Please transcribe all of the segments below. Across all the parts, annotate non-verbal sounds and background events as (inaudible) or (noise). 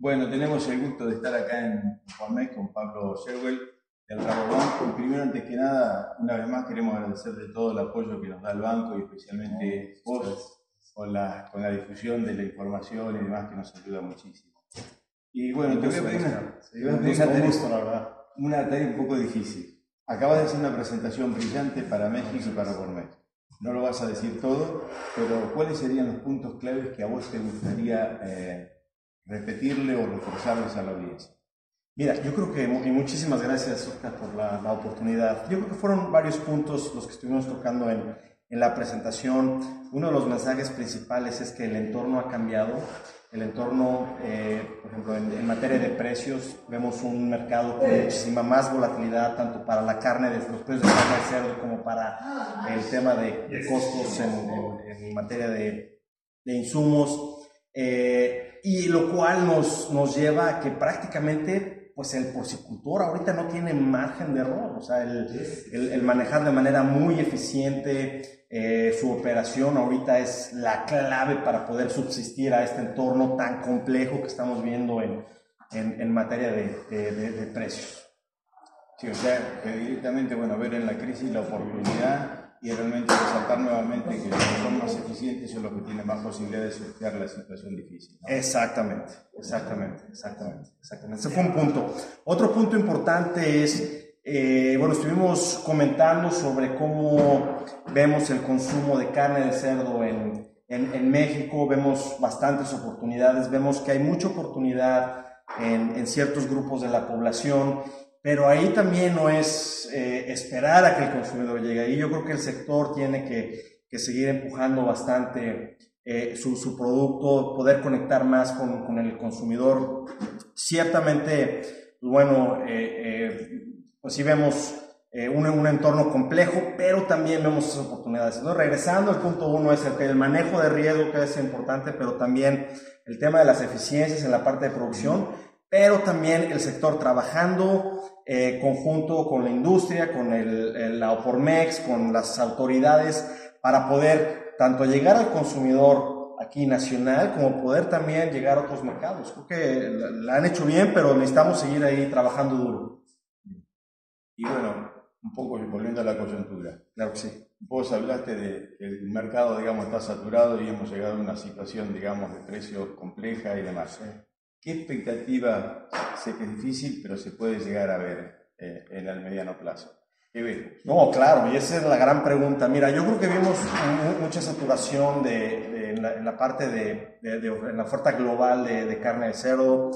Bueno, tenemos el gusto de estar acá en Juanmés con Pablo Sherwell del Rabobanco. Primero, antes que nada, una vez más queremos agradecer de todo el apoyo que nos da el banco y especialmente vos con la, con la difusión de la información y demás que nos ayuda muchísimo. Y bueno, te voy a pedir una, una tarea un poco difícil. Acabas de hacer una presentación brillante para México y para Gourmet. No lo vas a decir todo, pero ¿cuáles serían los puntos claves que a vos te gustaría eh, repetirle o reforzarles a la audiencia? Mira, yo creo que, y muchísimas gracias, Oscar, por la, la, oportunidad. Yo creo que fueron varios puntos los que estuvimos tocando en, en la presentación. Uno de los mensajes principales es que el entorno ha cambiado. El entorno, eh, por ejemplo, en, materia de precios, vemos un mercado con muchísima más volatilidad, tanto para la carne, de los precios de carne de cerdo, como para el tema de, costos en, en, materia de, de insumos. Eh, y lo cual nos, nos lleva a que prácticamente pues el porcicultor ahorita no tiene margen de error, o sea, el, el, manejar de manera muy eficiente eh, su operación ahorita es la clave para poder subsistir a este entorno tan complejo que estamos viendo en, en, en materia de, de, de, precios. Sí, o sea, directamente, bueno, ver en la crisis la oportunidad y realmente resaltar nuevamente que los que son más eficientes son los que tienen más posibilidades de sortear la situación difícil. Exactamente, exactamente, exactamente, exactamente. Ese fue un punto. Otro punto importante es, eh, bueno, estuvimos comentando sobre cómo vemos el consumo de carne de cerdo en, en, en México, vemos bastantes oportunidades, vemos que hay mucha oportunidad en, en ciertos grupos de la población pero ahí también no es eh, esperar a que el consumidor llegue. Ahí yo creo que el sector tiene que, que seguir empujando bastante eh, su, su, producto, poder conectar más con, con el consumidor. Ciertamente, pues bueno, eh, pues sí vemos un, un, entorno complejo, pero también vemos esas oportunidades. Entonces, regresando al punto uno, es el, el manejo de riesgo que es importante, pero también el tema de las eficiencias en la parte de producción pero también el sector trabajando eh, conjunto con la industria, con el, la OPORMEX, con las autoridades, para poder tanto llegar al consumidor aquí nacional como poder también llegar a otros mercados. Creo que la, han hecho bien, pero necesitamos seguir ahí trabajando duro. Y bueno, un poco volviendo a la coyuntura. Claro que sí. Vos hablaste de que el mercado, digamos, está saturado y hemos llegado a una situación, digamos, de precios compleja y demás. ¿Qué expectativa, sé que es difícil, pero se puede llegar a ver eh, en el mediano plazo? ¿Qué vemos? No, claro, y esa es la gran pregunta. Mira, yo creo que vimos mucha saturación de, en, la, parte de, en la oferta global de, carne de cerdo,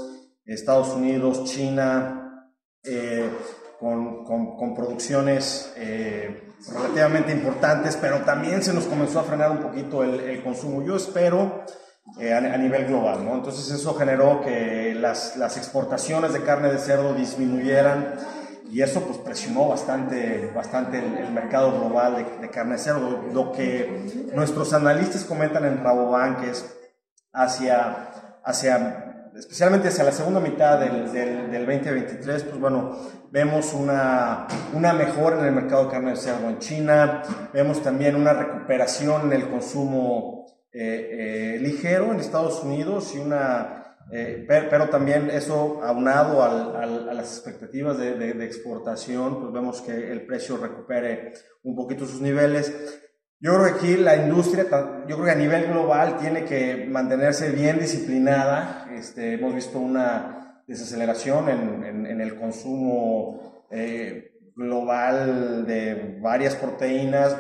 Estados Unidos, China, eh, con, con, producciones eh, relativamente importantes, pero también se nos comenzó a frenar un poquito el, el consumo. Yo espero eh, a, nivel global, ¿no? Entonces eso generó que las, las exportaciones de carne de cerdo disminuyeran y eso pues presionó bastante, bastante el, mercado global de, de, carne de cerdo. Lo que nuestros analistas comentan en Rabobank es hacia, hacia, especialmente hacia la segunda mitad del, del, del 2023, pues bueno, vemos una, una mejora en el mercado de carne de cerdo en China, vemos también una recuperación en el consumo eh, eh, ligero en Estados Unidos y una, eh, pero, también eso aunado a las expectativas de, de, exportación, pues vemos que el precio recupere un poquito sus niveles. Yo creo que aquí la industria, yo creo que a nivel global tiene que mantenerse bien disciplinada. Este, hemos visto una desaceleración en el consumo global de varias proteínas,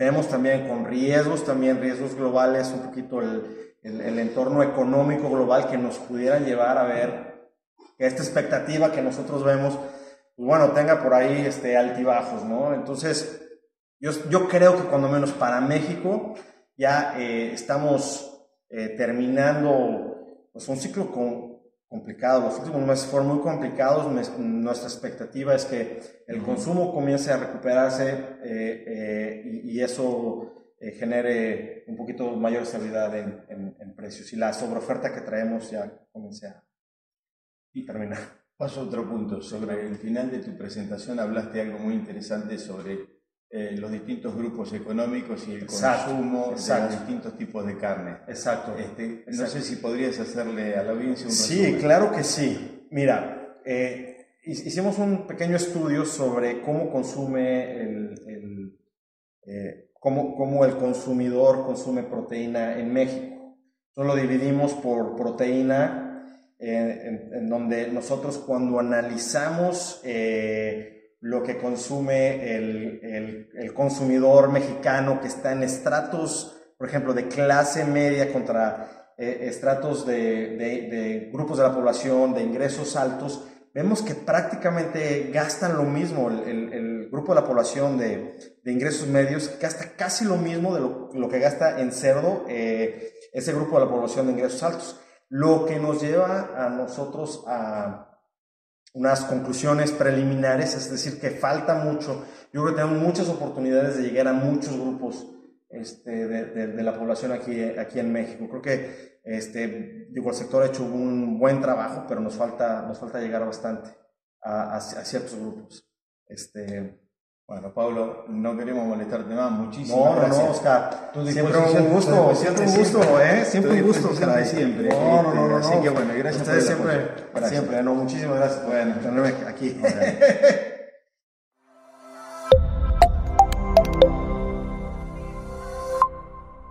Vemos también con riesgos, también riesgos globales, un poquito el, el, entorno económico global que nos pudiera llevar a ver esta expectativa que nosotros vemos, pues bueno, tenga por ahí este, altibajos, ¿no? Entonces, yo, yo creo que cuando menos para México ya eh, estamos eh, terminando pues, un ciclo con, complicado. Los últimos meses fueron muy complicados. Nuestra expectativa es que el consumo comience a recuperarse eh, eh, y, eso eh, genere un poquito mayor estabilidad en, en, precios y la sobreoferta que traemos ya comience a y terminar. Paso a otro punto. Sobre el final de tu presentación hablaste algo muy interesante sobre eh, los distintos grupos económicos y el consumo de los distintos tipos de carne. Exacto. Este, no sé si podrías hacerle a la audiencia un Sí, claro que sí. Mira, eh, hicimos un pequeño estudio sobre cómo consume el, eh, cómo, el consumidor consume proteína en México. Entonces lo dividimos por proteína, en, donde nosotros cuando analizamos lo que consume el, consumidor mexicano que está en estratos, por ejemplo, de clase media contra eh, estratos de, grupos de la población de ingresos altos, vemos que prácticamente gastan lo mismo. El, grupo de la población de, ingresos medios gasta casi lo mismo de lo, que gasta en cerdo eh, ese grupo de la población de ingresos altos. Lo que nos lleva a nosotros a unas conclusiones preliminares, es decir, que falta mucho. Yo creo que tenemos muchas oportunidades de llegar a muchos grupos este, de, la población aquí, aquí en México. Creo que este, digo, el sector ha hecho un buen trabajo, pero nos falta, nos falta llegar bastante a, a ciertos grupos. Este, bueno, Pablo, no queremos molestarte más. Muchísimas gracias. No, no, Oscar. siempre un gusto, siempre un gusto, ¿eh? Siempre un gusto, Siempre, siempre. No, no, no, no. Así que bueno, gracias Ustedes siempre, siempre, no, muchísimas gracias bueno. por tenerme aquí. (laughs)